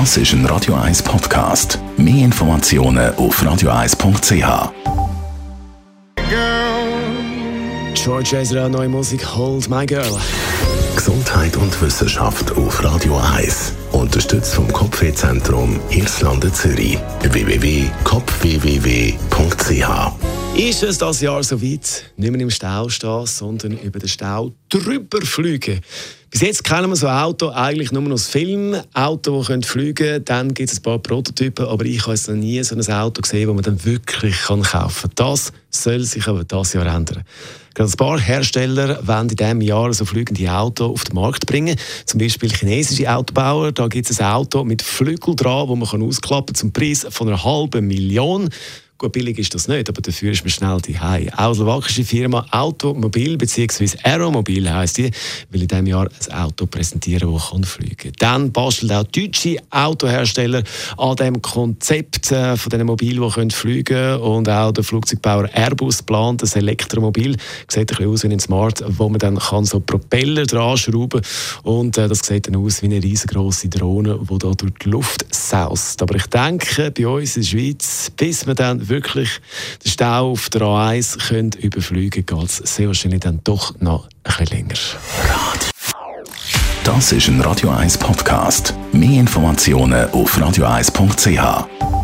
Das ist ein Radio 1 Podcast. Mehr Informationen auf radio1.ch. George Ezra, neue Musik Hold My Girl. Gesundheit und Wissenschaft auf Radio 1. Unterstützt vom Kopfwehzentrum Irlande Zürich. www.kopfwww.ch Ist es das Jahr soweit? Nicht mehr im Stau stehen, sondern über den Stau drüber fliegen. Bis jetzt kennen wir so ein Auto eigentlich nur noch aus Filmen. Auto, die fliegen können. Dann gibt es ein paar Prototypen, aber ich habe noch nie so ein Auto gesehen, das man dann wirklich kaufen kann. Das soll sich aber das Jahr ändern. Gerade ein paar Hersteller wollen in diesem Jahr so fliegende Autos auf den Markt bringen. Zum Beispiel chinesische Autobauer. Da gibt es ein Auto mit Flügel dran, das man ausklappen kann zum Preis von einer halben Million. Gut, billig ist das nicht, aber dafür ist man schnell daheim. Auch die slowakische Firma Automobil bzw. Aeromobil heisst die, will in diesem Jahr ein Auto präsentieren, das kann fliegen kann. Dann bastelt auch deutsche Autohersteller an dem Konzept äh, von diesen Mobilen, die können fliegen können. Und auch der Flugzeugbauer Airbus plant ein Elektromobil. Sieht ein bisschen aus wie ein Smart, wo man dann kann so Propeller dran schrauben kann. Und äh, das sieht dann aus wie eine riesengroße Drohne, die da durch die Luft saust. Aber ich denke, bei uns in der Schweiz, bis wir dann wirklich den Stau auf der A1 können überfliegen geht es sehr wahrscheinlich dann doch noch ein bisschen länger. Das ist ein Radio 1 Podcast. Mehr Informationen auf radio1.ch.